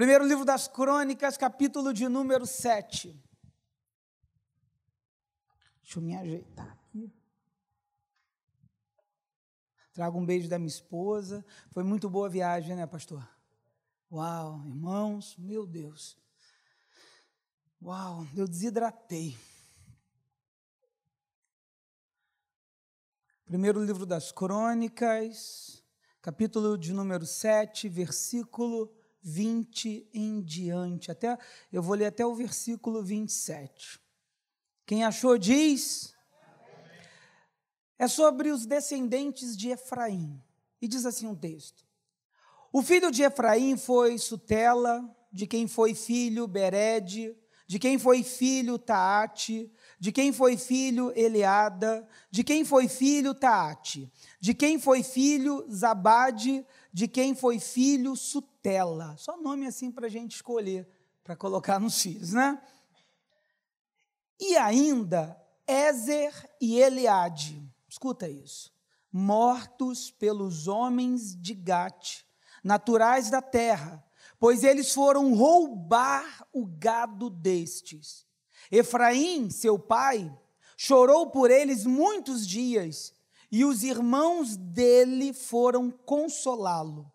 Primeiro livro das Crônicas, capítulo de número 7. Deixa eu me ajeitar aqui. Trago um beijo da minha esposa. Foi muito boa a viagem, né, pastor? Uau, irmãos, meu Deus. Uau, eu desidratei. Primeiro livro das Crônicas, capítulo de número 7, versículo 20 em diante. Até eu vou ler até o versículo 27. Quem achou diz é sobre os descendentes de Efraim. E diz assim um texto: O filho de Efraim foi Sutela, de quem foi filho Bered, de quem foi filho Taate, de quem foi filho Eliada, de quem foi filho Taate, de quem foi filho Zabade, de quem foi filho Sutela. Só nome assim para a gente escolher, para colocar nos filhos, né? E ainda Ézer e Eliade escuta isso, mortos pelos homens de Gate, naturais da terra, pois eles foram roubar o gado destes. Efraim, seu pai, chorou por eles muitos dias, e os irmãos dele foram consolá-lo.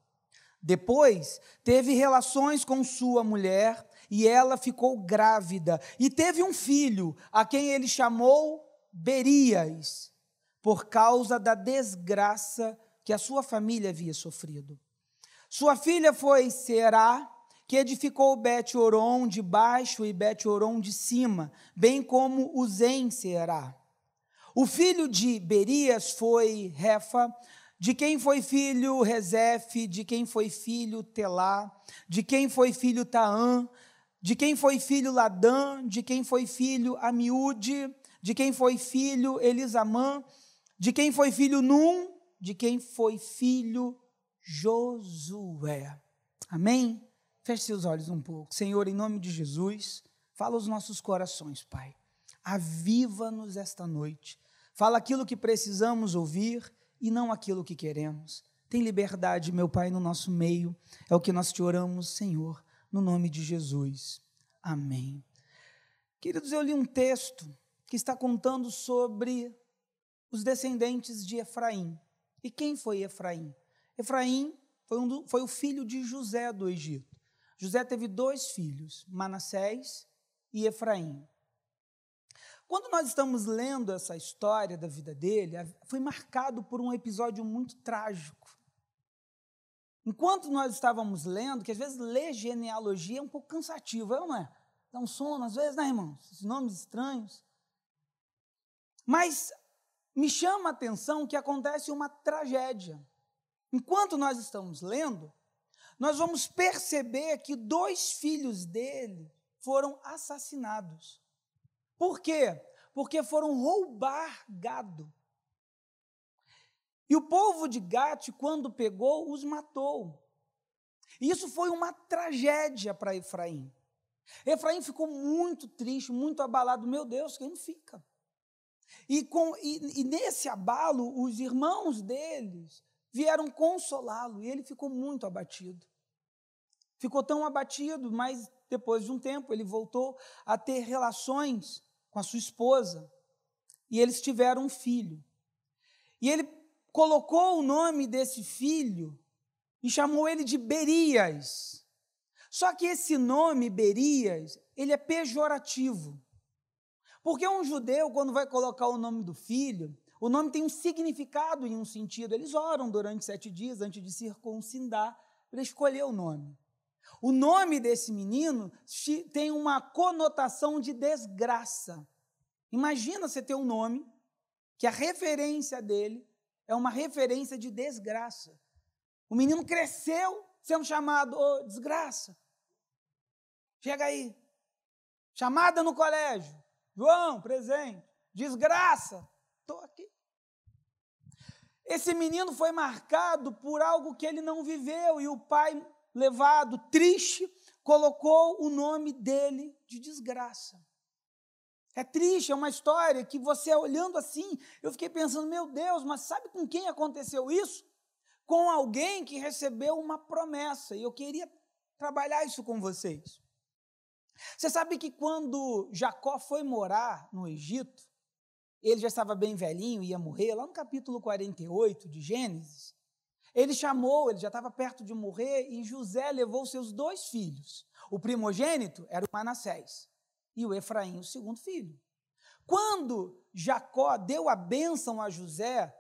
Depois, teve relações com sua mulher, e ela ficou grávida, e teve um filho, a quem ele chamou Berias por causa da desgraça que a sua família havia sofrido. Sua filha foi Será, que edificou Bet-Oron de baixo e Bet-Oron de cima, bem como Uzem Será. O filho de Berias foi Refa, de quem foi filho Rezefe, de quem foi filho Telá, de quem foi filho Taã, de quem foi filho Ladã, de quem foi filho Amiúde, de quem foi filho Elisamã, de quem foi filho Num, de quem foi filho Josué. Amém? Feche seus olhos um pouco. Senhor, em nome de Jesus, fala os nossos corações, Pai. Aviva-nos esta noite. Fala aquilo que precisamos ouvir e não aquilo que queremos. Tem liberdade, meu Pai, no nosso meio. É o que nós te oramos, Senhor, no nome de Jesus. Amém. Queridos, eu li um texto que está contando sobre os descendentes de Efraim. E quem foi Efraim? Efraim foi, um do, foi o filho de José do Egito. José teve dois filhos, Manassés e Efraim. Quando nós estamos lendo essa história da vida dele, foi marcado por um episódio muito trágico. Enquanto nós estávamos lendo, que às vezes ler genealogia é um pouco cansativo, é não é? Dá um sono, às vezes, né, irmãos? Esses nomes estranhos. Mas me chama a atenção que acontece uma tragédia. Enquanto nós estamos lendo, nós vamos perceber que dois filhos dele foram assassinados. Por quê? Porque foram roubar gado. E o povo de Gate, quando pegou, os matou. Isso foi uma tragédia para Efraim. Efraim ficou muito triste, muito abalado. Meu Deus, quem fica? E, com, e, e nesse abalo, os irmãos deles vieram consolá-lo e ele ficou muito abatido. Ficou tão abatido, mas depois de um tempo ele voltou a ter relações com a sua esposa e eles tiveram um filho. E ele colocou o nome desse filho e chamou ele de Berias. Só que esse nome, Berias, ele é pejorativo. Porque um judeu, quando vai colocar o nome do filho, o nome tem um significado em um sentido. Eles oram durante sete dias antes de circuncidar para escolher o nome. O nome desse menino tem uma conotação de desgraça. Imagina você ter um nome que a referência dele é uma referência de desgraça. O menino cresceu sendo chamado oh, desgraça. Chega aí. Chamada no colégio. João, presente. Desgraça. Estou aqui. Esse menino foi marcado por algo que ele não viveu e o pai, levado, triste, colocou o nome dele de desgraça. É triste, é uma história que você olhando assim, eu fiquei pensando, meu Deus, mas sabe com quem aconteceu isso? Com alguém que recebeu uma promessa. E eu queria trabalhar isso com vocês. Você sabe que quando Jacó foi morar no Egito, ele já estava bem velhinho, ia morrer, lá no capítulo 48 de Gênesis, ele chamou, ele já estava perto de morrer, e José levou seus dois filhos. O primogênito era o Manassés, e o Efraim, o segundo filho. Quando Jacó deu a bênção a José,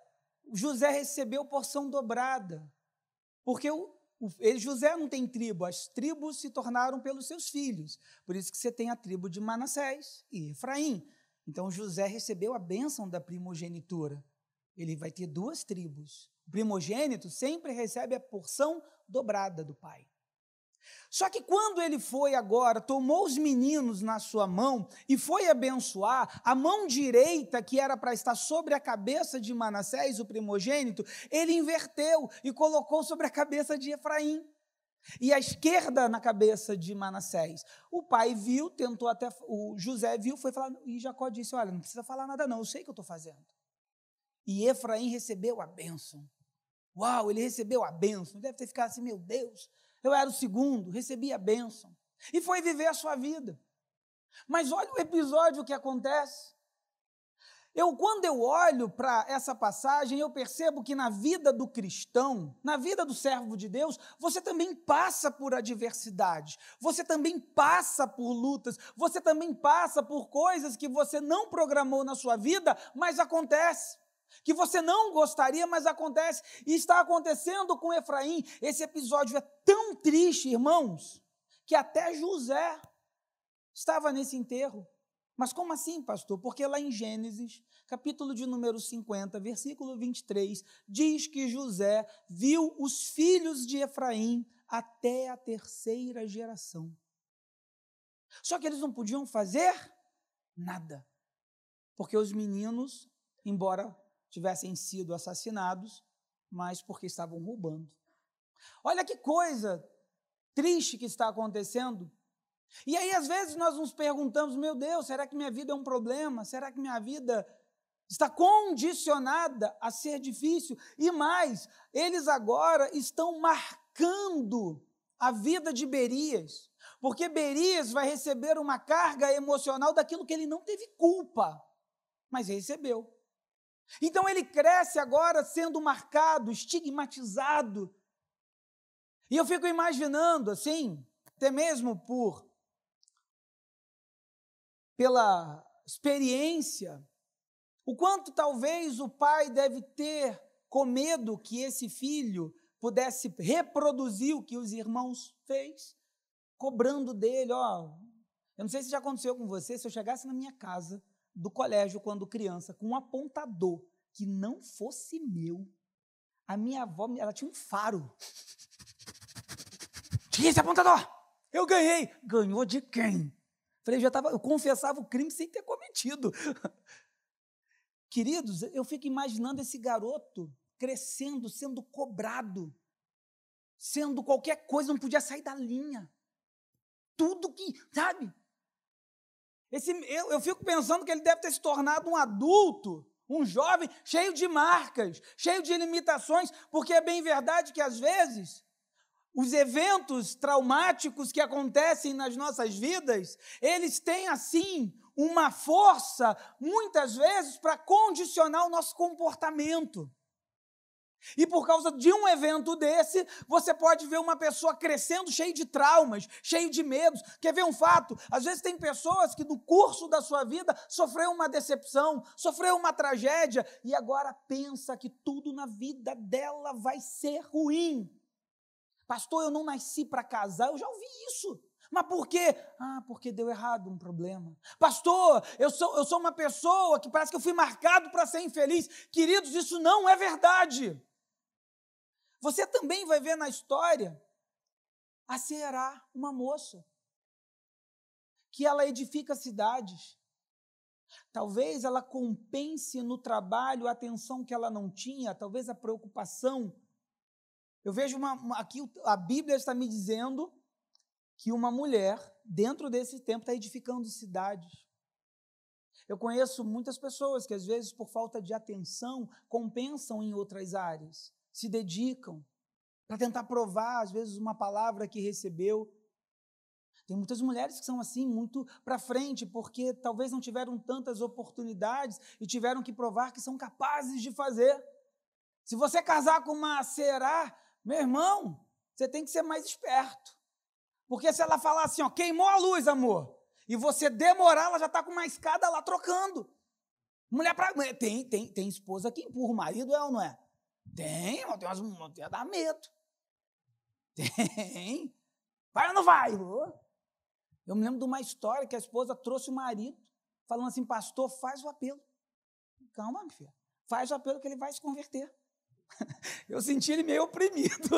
José recebeu porção dobrada, porque o, ele, José não tem tribo, as tribos se tornaram pelos seus filhos. Por isso que você tem a tribo de Manassés e Efraim. Então José recebeu a bênção da primogenitura. Ele vai ter duas tribos. O primogênito sempre recebe a porção dobrada do pai. Só que quando ele foi agora, tomou os meninos na sua mão e foi abençoar, a mão direita, que era para estar sobre a cabeça de Manassés, o primogênito, ele inverteu e colocou sobre a cabeça de Efraim. E a esquerda na cabeça de Manassés. O pai viu, tentou até. O José viu, foi falar. E Jacó disse: Olha, não precisa falar nada, não, eu sei o que eu estou fazendo. E Efraim recebeu a bênção. Uau, ele recebeu a bênção. Deve ter ficado assim: Meu Deus, eu era o segundo, recebi a bênção. E foi viver a sua vida. Mas olha o episódio que acontece. Eu, quando eu olho para essa passagem, eu percebo que na vida do cristão, na vida do servo de Deus, você também passa por adversidades, você também passa por lutas, você também passa por coisas que você não programou na sua vida, mas acontece que você não gostaria, mas acontece, e está acontecendo com Efraim. Esse episódio é tão triste, irmãos, que até José estava nesse enterro. Mas como assim, pastor? Porque lá em Gênesis, capítulo de número 50, versículo 23, diz que José viu os filhos de Efraim até a terceira geração. Só que eles não podiam fazer nada, porque os meninos, embora tivessem sido assassinados, mas porque estavam roubando. Olha que coisa triste que está acontecendo. E aí, às vezes, nós nos perguntamos: meu Deus, será que minha vida é um problema? Será que minha vida está condicionada a ser difícil? E mais, eles agora estão marcando a vida de Berias, porque Berias vai receber uma carga emocional daquilo que ele não teve culpa, mas recebeu. Então ele cresce agora sendo marcado, estigmatizado. E eu fico imaginando, assim, até mesmo por pela experiência, o quanto talvez o pai deve ter com medo que esse filho pudesse reproduzir o que os irmãos fez, cobrando dele, ó, eu não sei se já aconteceu com você, se eu chegasse na minha casa do colégio quando criança com um apontador que não fosse meu. A minha avó, ela tinha um faro. Tinha esse apontador. Eu ganhei. Ganhou de quem? Falei, já tava, eu confessava o crime sem ter cometido. Queridos, eu fico imaginando esse garoto crescendo, sendo cobrado, sendo qualquer coisa, não podia sair da linha. Tudo que, sabe? Esse, eu, eu fico pensando que ele deve ter se tornado um adulto, um jovem cheio de marcas, cheio de limitações, porque é bem verdade que às vezes os eventos traumáticos que acontecem nas nossas vidas, eles têm assim uma força, muitas vezes, para condicionar o nosso comportamento. E por causa de um evento desse, você pode ver uma pessoa crescendo cheio de traumas, cheio de medos. Quer ver um fato? Às vezes tem pessoas que no curso da sua vida sofreu uma decepção, sofreu uma tragédia e agora pensa que tudo na vida dela vai ser ruim. Pastor, eu não nasci para casar, eu já ouvi isso. Mas por quê? Ah, porque deu errado um problema. Pastor, eu sou, eu sou uma pessoa que parece que eu fui marcado para ser infeliz. Queridos, isso não é verdade. Você também vai ver na história a Será, uma moça, que ela edifica cidades. Talvez ela compense no trabalho a atenção que ela não tinha, talvez a preocupação. Eu vejo uma, uma, aqui a Bíblia está me dizendo que uma mulher, dentro desse tempo, está edificando cidades. Eu conheço muitas pessoas que, às vezes, por falta de atenção, compensam em outras áreas se dedicam. para tentar provar, às vezes, uma palavra que recebeu. Tem muitas mulheres que são assim, muito para frente, porque talvez não tiveram tantas oportunidades e tiveram que provar que são capazes de fazer. Se você casar com uma será, meu irmão, você tem que ser mais esperto. Porque se ela falar assim, ó, queimou a luz, amor, e você demorar, ela já está com uma escada lá trocando. Mulher pra, tem, tem, tem esposa que empurra o marido, é ou não é? Tem, tem umas mulheres dá medo. Tem. Vai ou não vai? Eu me lembro de uma história que a esposa trouxe o marido, falando assim, pastor, faz o apelo. Calma, minha filha. Faz o apelo que ele vai se converter. Eu senti ele meio oprimido.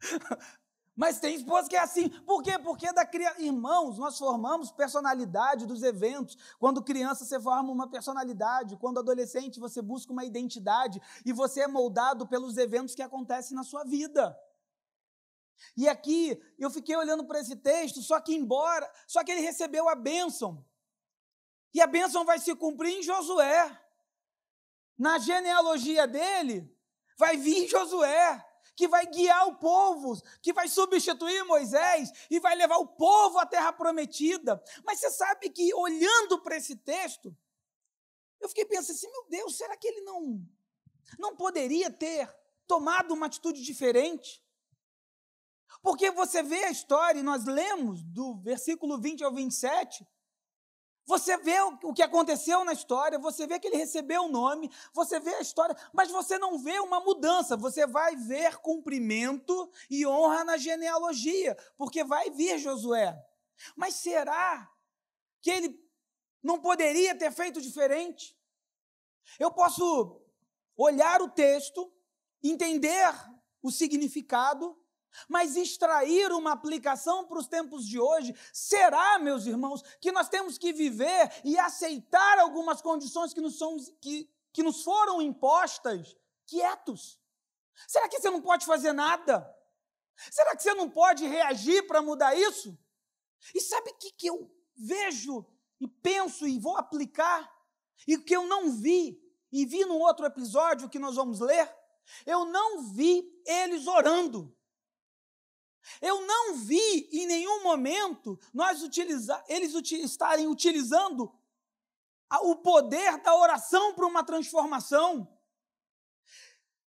Mas tem esposa que é assim. Por quê? Porque da criança. Irmãos, nós formamos personalidade dos eventos. Quando criança, você forma uma personalidade. Quando adolescente, você busca uma identidade. E você é moldado pelos eventos que acontecem na sua vida. E aqui eu fiquei olhando para esse texto, só que embora, só que ele recebeu a bênção. E a bênção vai se cumprir em Josué. Na genealogia dele, vai vir Josué que vai guiar o povo, que vai substituir Moisés e vai levar o povo à terra prometida. Mas você sabe que olhando para esse texto, eu fiquei pensando assim, meu Deus, será que ele não não poderia ter tomado uma atitude diferente? Porque você vê a história, e nós lemos do versículo 20 ao 27, você vê o que aconteceu na história, você vê que ele recebeu o nome, você vê a história, mas você não vê uma mudança, você vai ver cumprimento e honra na genealogia, porque vai vir Josué. Mas será que ele não poderia ter feito diferente? Eu posso olhar o texto, entender o significado, mas extrair uma aplicação para os tempos de hoje, será, meus irmãos, que nós temos que viver e aceitar algumas condições que nos, são, que, que nos foram impostas quietos? Será que você não pode fazer nada? Será que você não pode reagir para mudar isso? E sabe o que, que eu vejo e penso e vou aplicar? E que eu não vi, e vi num outro episódio que nós vamos ler? Eu não vi eles orando. Eu não vi em nenhum momento nós utilizar, eles estarem utilizando o poder da oração para uma transformação.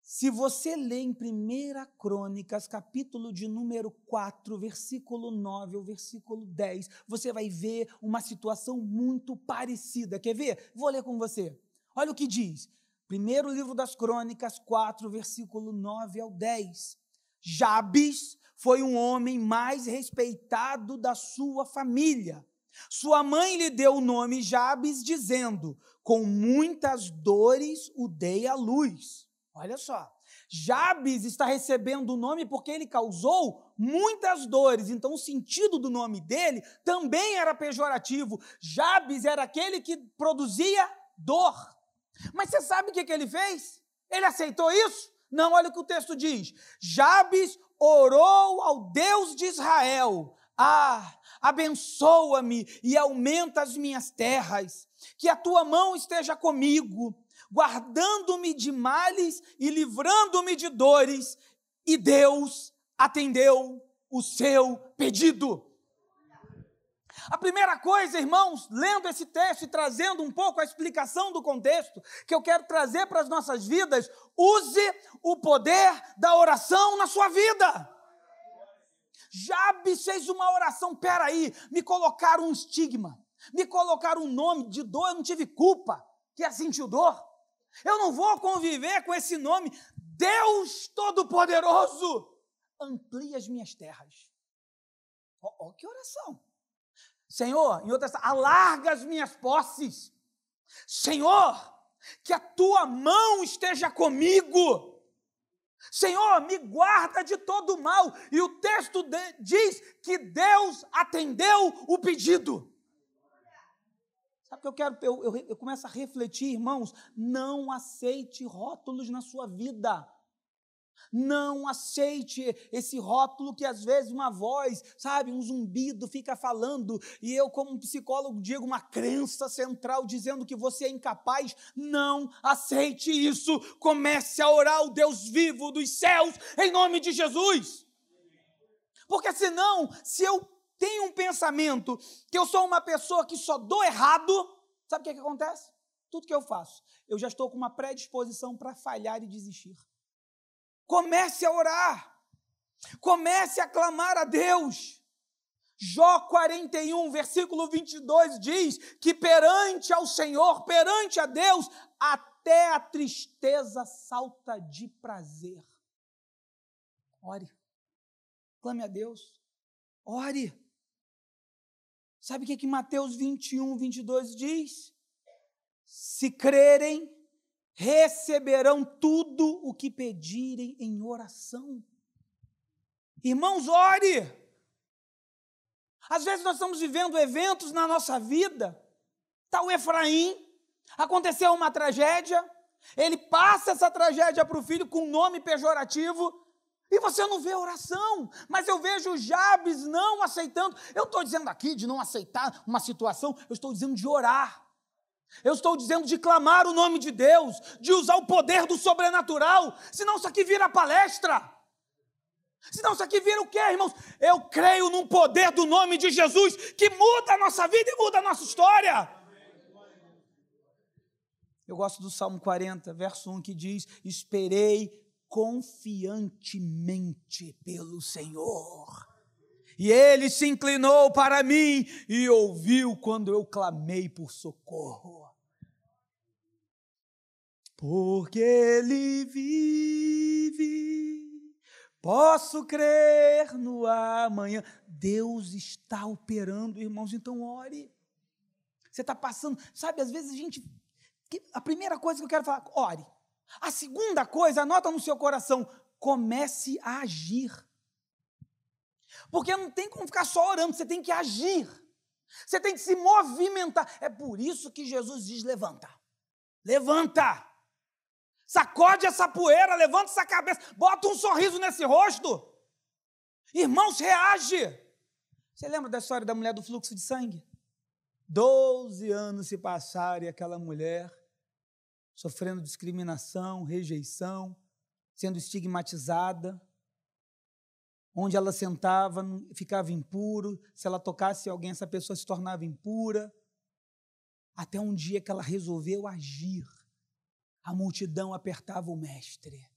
Se você lê em 1 Crônicas, capítulo de número 4, versículo 9 ou versículo 10, você vai ver uma situação muito parecida. Quer ver? Vou ler com você. Olha o que diz. Primeiro livro das Crônicas, 4, versículo 9 ao 10. Jabes foi um homem mais respeitado da sua família. Sua mãe lhe deu o nome Jabes, dizendo: Com muitas dores o dei à luz. Olha só. Jabes está recebendo o nome porque ele causou muitas dores. Então, o sentido do nome dele também era pejorativo. Jabes era aquele que produzia dor. Mas você sabe o que, ele fez? Ele aceitou isso? Não, olha o que o texto diz. Jabes orou ao Deus de Israel: Ah, abençoa-me e aumenta as minhas terras, que a tua mão esteja comigo, guardando-me de males e livrando-me de dores. E Deus atendeu o seu pedido. A primeira coisa, irmãos, lendo esse texto e trazendo um pouco a explicação do contexto, que eu quero trazer para as nossas vidas, use o poder da oração na sua vida. Jabes fez uma oração, peraí, me colocaram um estigma, me colocaram um nome de dor, eu não tive culpa, que é sentir dor. Eu não vou conviver com esse nome. Deus Todo-Poderoso, amplie as minhas terras. Ó, oh, oh, que oração! Senhor, em outras, alarga as minhas posses. Senhor, que a tua mão esteja comigo. Senhor, me guarda de todo mal. E o texto de, diz que Deus atendeu o pedido. Sabe o que eu quero? Eu, eu, eu começo a refletir, irmãos. Não aceite rótulos na sua vida. Não aceite esse rótulo que às vezes uma voz, sabe, um zumbido fica falando, e eu, como psicólogo, digo uma crença central dizendo que você é incapaz. Não aceite isso. Comece a orar o Deus vivo dos céus, em nome de Jesus. Porque senão, se eu tenho um pensamento que eu sou uma pessoa que só dou errado, sabe o que, é que acontece? Tudo que eu faço, eu já estou com uma predisposição para falhar e desistir. Comece a orar. Comece a clamar a Deus. Jó 41, versículo 22 diz que perante ao Senhor, perante a Deus, até a tristeza salta de prazer. Ore. Clame a Deus. Ore. Sabe o que, que Mateus 21, 22 diz? Se crerem, receberão tudo o que pedirem em oração. Irmãos, ore. Às vezes nós estamos vivendo eventos na nossa vida. Está o Efraim, aconteceu uma tragédia, ele passa essa tragédia para o filho com um nome pejorativo, e você não vê oração, mas eu vejo Jabes não aceitando. Eu estou dizendo aqui de não aceitar uma situação, eu estou dizendo de orar. Eu estou dizendo de clamar o nome de Deus, de usar o poder do sobrenatural, senão isso aqui vira palestra. Senão isso aqui vira o quê, irmãos? Eu creio num poder do nome de Jesus que muda a nossa vida e muda a nossa história. Eu gosto do Salmo 40, verso 1, que diz: Esperei confiantemente pelo Senhor. E ele se inclinou para mim e ouviu quando eu clamei por socorro porque Ele vive, posso crer no amanhã. Deus está operando, irmãos, então ore. Você está passando, sabe, às vezes a gente. A primeira coisa que eu quero falar, ore. A segunda coisa, anota no seu coração, comece a agir. Porque não tem como ficar só orando, você tem que agir. Você tem que se movimentar. É por isso que Jesus diz: levanta. Levanta. Sacode essa poeira, levanta essa cabeça, bota um sorriso nesse rosto. Irmãos, reage. Você lembra da história da mulher do fluxo de sangue? Doze anos se passaram e aquela mulher sofrendo discriminação, rejeição, sendo estigmatizada. Onde ela sentava, ficava impuro. Se ela tocasse alguém, essa pessoa se tornava impura. Até um dia que ela resolveu agir a multidão apertava o mestre.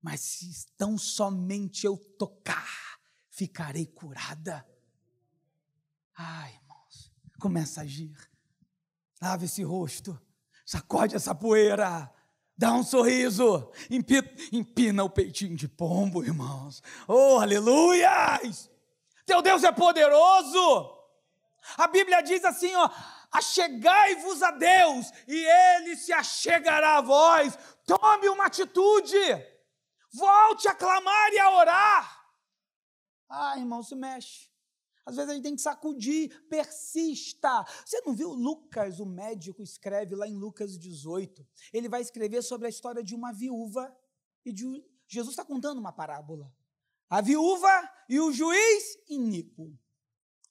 Mas se tão somente eu tocar, ficarei curada. Ai, irmãos, começa a agir. Lava esse rosto, sacode essa poeira, dá um sorriso, empina, empina o peitinho de pombo, irmãos. Oh, aleluias! Teu Deus é poderoso. A Bíblia diz assim, ó, achegai-vos a Deus e ele se achegará a vós. Tome uma atitude, volte a clamar e a orar. Ah, irmão, se mexe. Às vezes a gente tem que sacudir, persista. Você não viu Lucas, o médico, escreve lá em Lucas 18. Ele vai escrever sobre a história de uma viúva e de Jesus está contando uma parábola. A viúva e o juiz iníquo.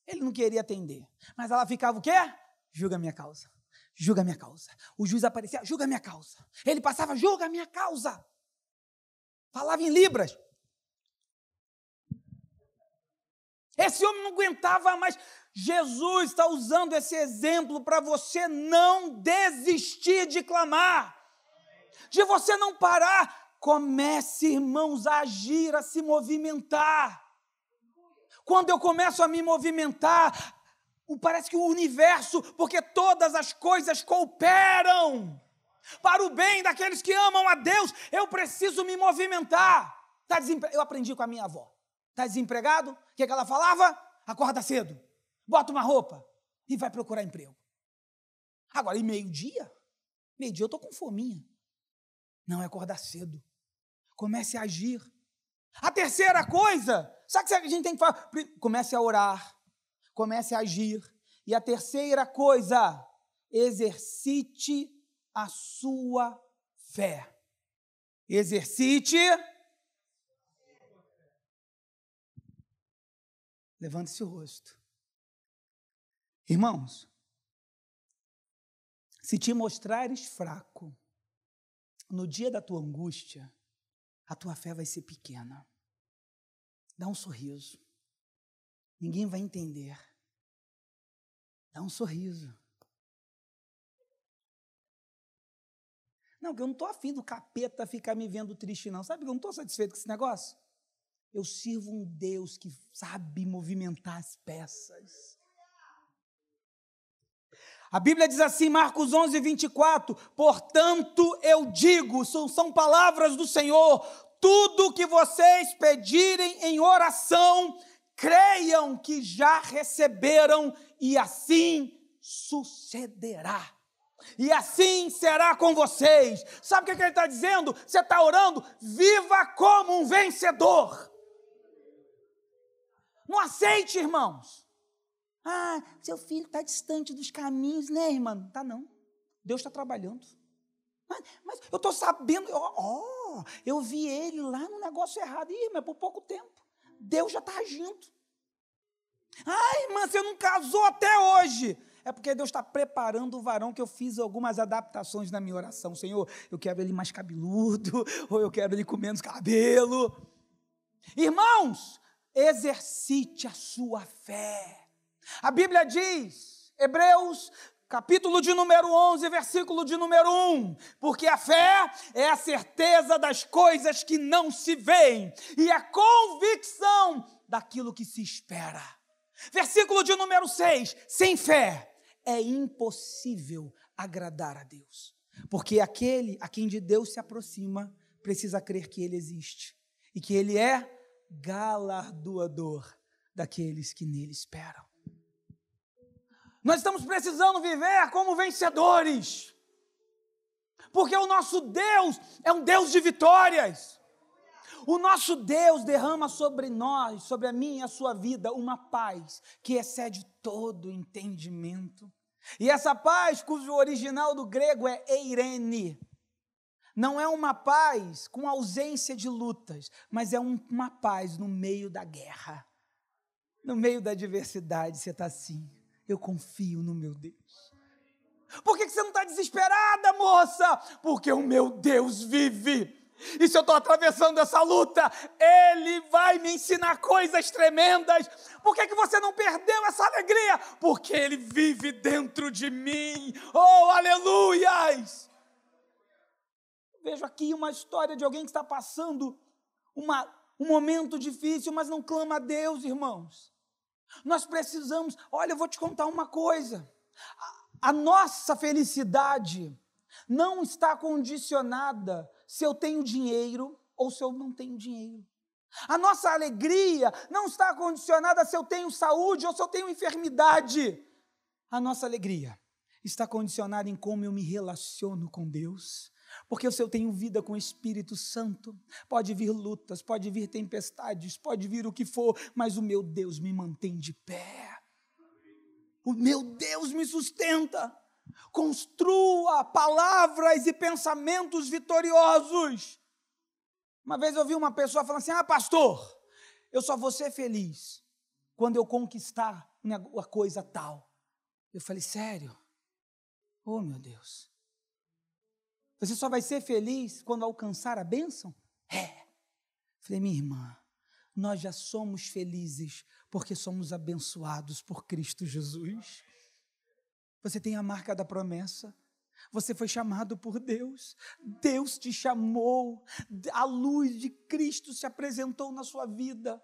Ele não queria atender, mas ela ficava o quê? Julga a minha causa. Julga a minha causa. O juiz aparecia, julga a minha causa. Ele passava, julga a minha causa. Falava em libras. Esse homem não aguentava mais. Jesus está usando esse exemplo para você não desistir de clamar, de você não parar. Comece, irmãos, a agir, a se movimentar. Quando eu começo a me movimentar, Parece que o universo, porque todas as coisas cooperam para o bem daqueles que amam a Deus. Eu preciso me movimentar. Tá desempre... Eu aprendi com a minha avó. Está desempregado? O que, é que ela falava? Acorda cedo, bota uma roupa e vai procurar emprego. Agora, e meio-dia? Meio-dia eu estou com fominha. Não é acordar cedo. Comece a agir. A terceira coisa, sabe o que a gente tem que fazer? Comece a orar comece a agir. E a terceira coisa, exercite a sua fé. Exercite. Levante-se o rosto. Irmãos, se te mostrares fraco no dia da tua angústia, a tua fé vai ser pequena. Dá um sorriso. Ninguém vai entender. Dá um sorriso. Não, porque eu não estou afim do capeta ficar me vendo triste, não. Sabe que eu não estou satisfeito com esse negócio? Eu sirvo um Deus que sabe movimentar as peças. A Bíblia diz assim, Marcos 11, 24: Portanto, eu digo, são, são palavras do Senhor, tudo que vocês pedirem em oração, creiam que já receberam, e assim sucederá. E assim será com vocês. Sabe o que ele está dizendo? Você está orando? Viva como um vencedor. Não aceite, irmãos. Ah, seu filho está distante dos caminhos, né, irmã? Tá não. Deus está trabalhando. Mas, mas eu estou sabendo, ó, oh, eu vi ele lá no negócio errado. Ih, mas por pouco tempo. Deus já está agindo. Ai, irmã, você não casou até hoje. É porque Deus está preparando o varão que eu fiz algumas adaptações na minha oração. Senhor, eu quero ele mais cabeludo, ou eu quero ele com menos cabelo. Irmãos, exercite a sua fé. A Bíblia diz, Hebreus capítulo de número 11, versículo de número 1, porque a fé é a certeza das coisas que não se veem e a convicção daquilo que se espera. Versículo de número 6, sem fé é impossível agradar a Deus, porque aquele a quem de Deus se aproxima precisa crer que ele existe e que ele é galardoador daqueles que nele esperam. Nós estamos precisando viver como vencedores. Porque o nosso Deus é um Deus de vitórias. O nosso Deus derrama sobre nós, sobre a minha e a sua vida, uma paz que excede todo entendimento. E essa paz, cujo original do grego é eirene, não é uma paz com ausência de lutas, mas é uma paz no meio da guerra, no meio da adversidade. Você está assim eu confio no meu Deus. Por que você não está desesperada, moça? Porque o meu Deus vive. E se eu estou atravessando essa luta, Ele vai me ensinar coisas tremendas. Por que, que você não perdeu essa alegria? Porque Ele vive dentro de mim. Oh, aleluias! Vejo aqui uma história de alguém que está passando uma, um momento difícil, mas não clama a Deus, irmãos. Nós precisamos, olha, eu vou te contar uma coisa. A, a nossa felicidade não está condicionada se eu tenho dinheiro ou se eu não tenho dinheiro. A nossa alegria não está condicionada se eu tenho saúde ou se eu tenho enfermidade. A nossa alegria está condicionada em como eu me relaciono com Deus. Porque se eu tenho vida com o Espírito Santo, pode vir lutas, pode vir tempestades, pode vir o que for, mas o meu Deus me mantém de pé. O meu Deus me sustenta. Construa palavras e pensamentos vitoriosos. Uma vez eu ouvi uma pessoa falando assim: Ah, pastor, eu só vou ser feliz quando eu conquistar uma coisa tal. Eu falei: Sério? Oh, meu Deus. Você só vai ser feliz quando alcançar a bênção? É. Falei, minha irmã, nós já somos felizes porque somos abençoados por Cristo Jesus. Você tem a marca da promessa. Você foi chamado por Deus. Deus te chamou. A luz de Cristo se apresentou na sua vida.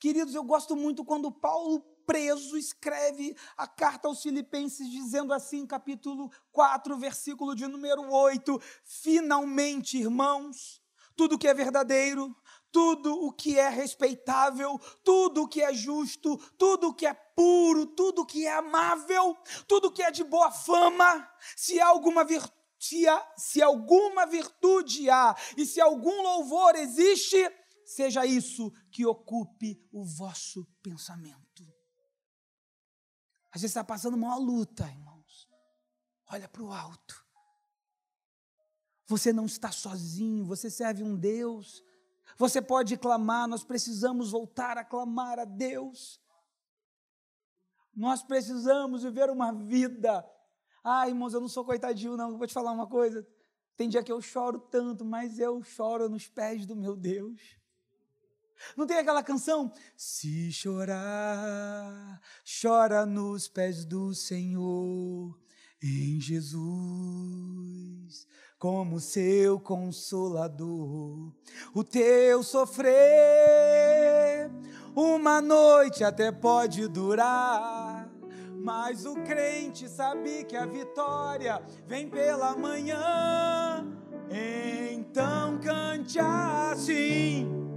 Queridos, eu gosto muito quando Paulo preso, escreve a carta aos Filipenses, dizendo assim, capítulo 4, versículo de número 8: Finalmente, irmãos, tudo que é verdadeiro, tudo o que é respeitável, tudo o que é justo, tudo o que é puro, tudo o que é amável, tudo o que é de boa fama, se há alguma virtude, se, se alguma virtude há e se algum louvor existe, seja isso que ocupe o vosso pensamento. Às vezes está passando uma luta, irmãos. Olha para o alto. Você não está sozinho, você serve um Deus. Você pode clamar, nós precisamos voltar a clamar a Deus. Nós precisamos viver uma vida. Ai, irmãos, eu não sou coitadinho, não. Vou te falar uma coisa. Tem dia que eu choro tanto, mas eu choro nos pés do meu Deus. Não tem aquela canção? Se chorar, chora nos pés do Senhor, em Jesus, como seu consolador. O teu sofrer, uma noite até pode durar. Mas o crente sabe que a vitória vem pela manhã. Então cante assim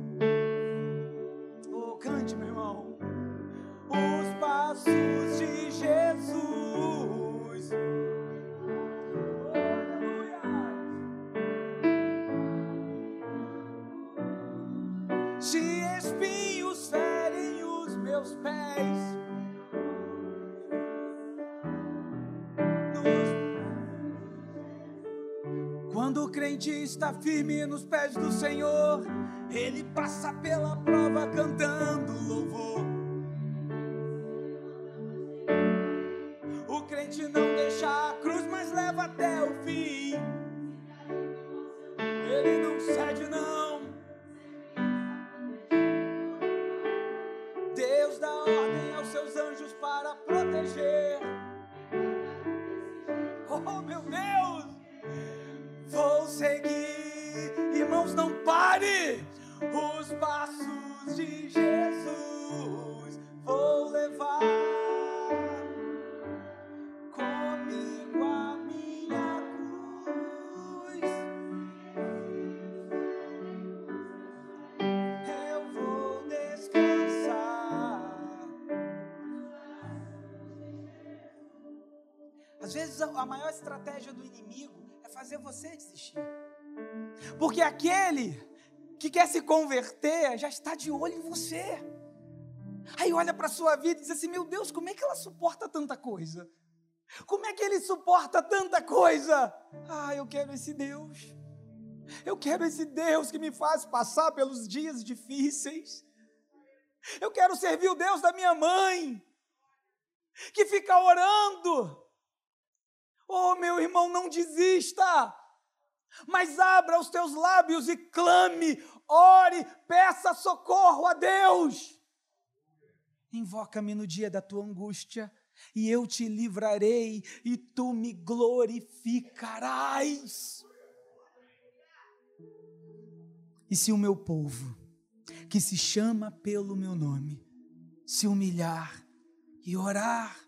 está firme nos pés do Senhor ele passa pela prova cantando louvor. Inimigo é fazer você desistir. Porque aquele que quer se converter já está de olho em você. Aí olha para a sua vida e diz assim: Meu Deus, como é que ela suporta tanta coisa? Como é que ele suporta tanta coisa? Ah, eu quero esse Deus. Eu quero esse Deus que me faz passar pelos dias difíceis. Eu quero servir o Deus da minha mãe, que fica orando. Oh, meu irmão, não desista mas abra os teus lábios e clame, ore, peça socorro a Deus. Invoca-me no dia da tua angústia, e eu te livrarei, e tu me glorificarás. E se o meu povo, que se chama pelo meu nome, se humilhar e orar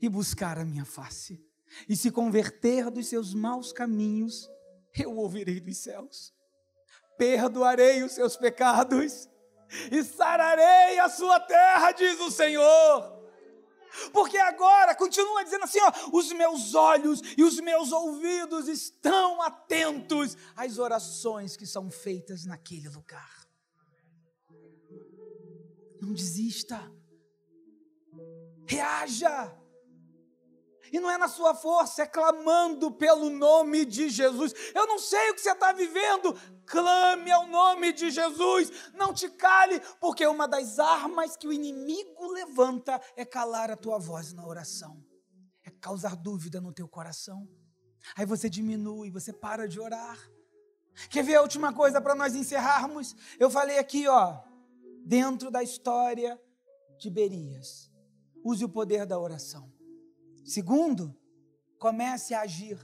e buscar a minha face, e se converter dos seus maus caminhos, eu ouvirei dos céus, perdoarei os seus pecados e sararei a sua terra, diz o Senhor. Porque agora, continua dizendo assim: ó, os meus olhos e os meus ouvidos estão atentos às orações que são feitas naquele lugar. Não desista, reaja. E não é na sua força, é clamando pelo nome de Jesus. Eu não sei o que você está vivendo, clame ao nome de Jesus. Não te cale, porque uma das armas que o inimigo levanta é calar a tua voz na oração, é causar dúvida no teu coração. Aí você diminui, você para de orar. Quer ver a última coisa para nós encerrarmos? Eu falei aqui, ó, dentro da história de Berias. Use o poder da oração. Segundo, comece a agir.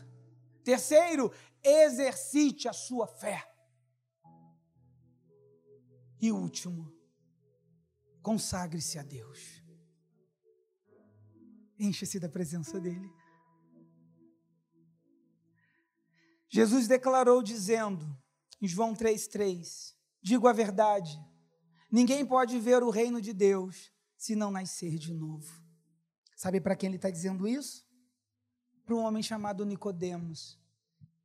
Terceiro, exercite a sua fé. E último, consagre-se a Deus. Encha-se da presença dEle. Jesus declarou dizendo, em João 3,3: Digo a verdade, ninguém pode ver o reino de Deus se não nascer de novo. Sabe para quem ele está dizendo isso? Para um homem chamado Nicodemos,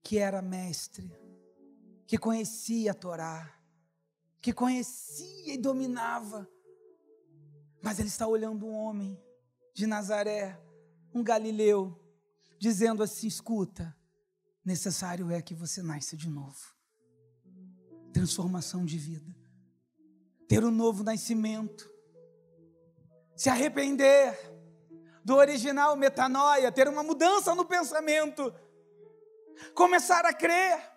que era mestre, que conhecia a Torá, que conhecia e dominava. Mas ele está olhando um homem de Nazaré, um galileu, dizendo assim: escuta, necessário é que você nasça de novo. transformação de vida, ter um novo nascimento, se arrepender do original metanoia, ter uma mudança no pensamento, começar a crer.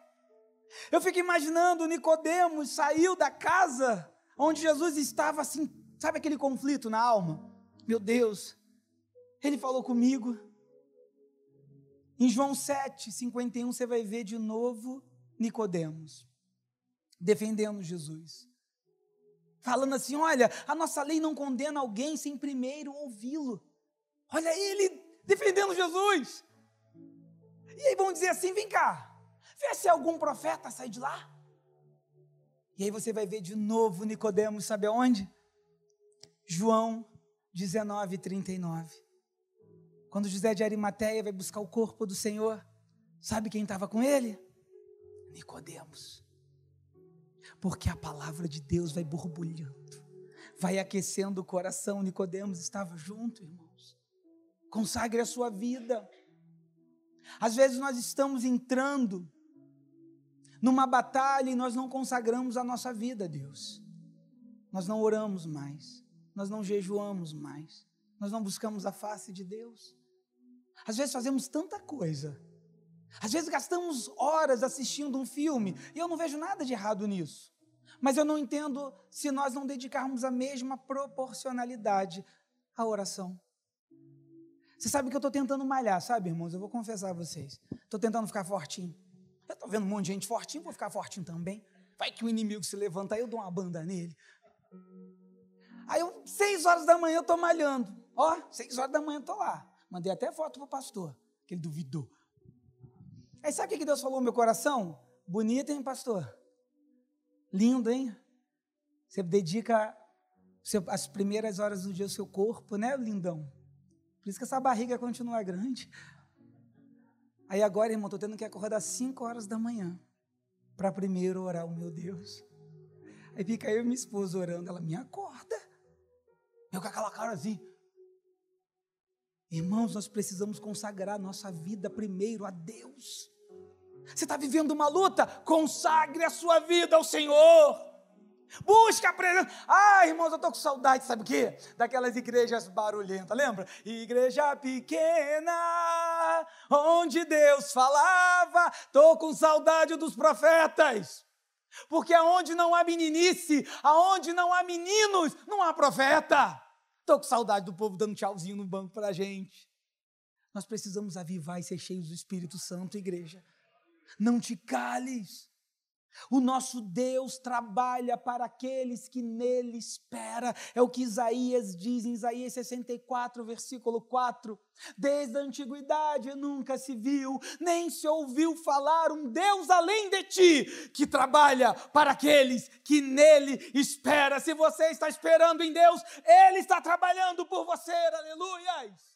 Eu fico imaginando Nicodemos saiu da casa onde Jesus estava assim, sabe aquele conflito na alma? Meu Deus, ele falou comigo. Em João 7, 51, você vai ver de novo Nicodemos defendendo Jesus. Falando assim: olha, a nossa lei não condena alguém sem primeiro ouvi-lo. Olha ele defendendo Jesus. E aí vão dizer assim: vem cá, vê se algum profeta sai de lá. E aí você vai ver de novo Nicodemos, sabe aonde? João 19, 39. Quando José de Arimateia vai buscar o corpo do Senhor, sabe quem estava com ele? Nicodemos. Porque a palavra de Deus vai borbulhando, vai aquecendo o coração. Nicodemos estava junto, irmãos. Consagre a sua vida. Às vezes nós estamos entrando numa batalha e nós não consagramos a nossa vida a Deus. Nós não oramos mais, nós não jejuamos mais, nós não buscamos a face de Deus. Às vezes fazemos tanta coisa, às vezes gastamos horas assistindo um filme e eu não vejo nada de errado nisso. Mas eu não entendo se nós não dedicarmos a mesma proporcionalidade à oração. Você sabe que eu estou tentando malhar, sabe, irmãos? Eu vou confessar a vocês. Estou tentando ficar fortinho. Eu estou vendo um monte de gente fortinho, vou ficar fortinho também. Vai que o inimigo se levanta, aí eu dou uma banda nele. Aí, eu, seis horas da manhã, eu estou malhando. Ó, seis horas da manhã eu estou lá. Mandei até foto para o pastor, que ele duvidou. Aí sabe o que Deus falou no meu coração? Bonito, hein, pastor? Lindo, hein? Você dedica as primeiras horas do dia ao seu corpo, né, lindão? Por isso que essa barriga continua grande. Aí agora, irmão, estou tendo que acordar 5 horas da manhã para primeiro orar o meu Deus. Aí fica eu e minha esposa orando, ela me acorda. Eu com aquela cara assim. Irmãos, nós precisamos consagrar nossa vida primeiro a Deus. Você está vivendo uma luta? Consagre a sua vida ao Senhor. Busca a presença. Ah, irmãos, eu estou com saudade, sabe o quê? Daquelas igrejas barulhentas, lembra? Igreja pequena, onde Deus falava. Estou com saudade dos profetas. Porque aonde não há meninice, aonde não há meninos, não há profeta. Estou com saudade do povo dando tchauzinho no banco para a gente. Nós precisamos avivar e ser cheios do Espírito Santo, igreja. Não te cales. O nosso Deus trabalha para aqueles que nele espera. É o que Isaías diz em Isaías 64, versículo 4. Desde a antiguidade nunca se viu, nem se ouviu falar um Deus além de ti, que trabalha para aqueles que nele espera. Se você está esperando em Deus, ele está trabalhando por você. Aleluia!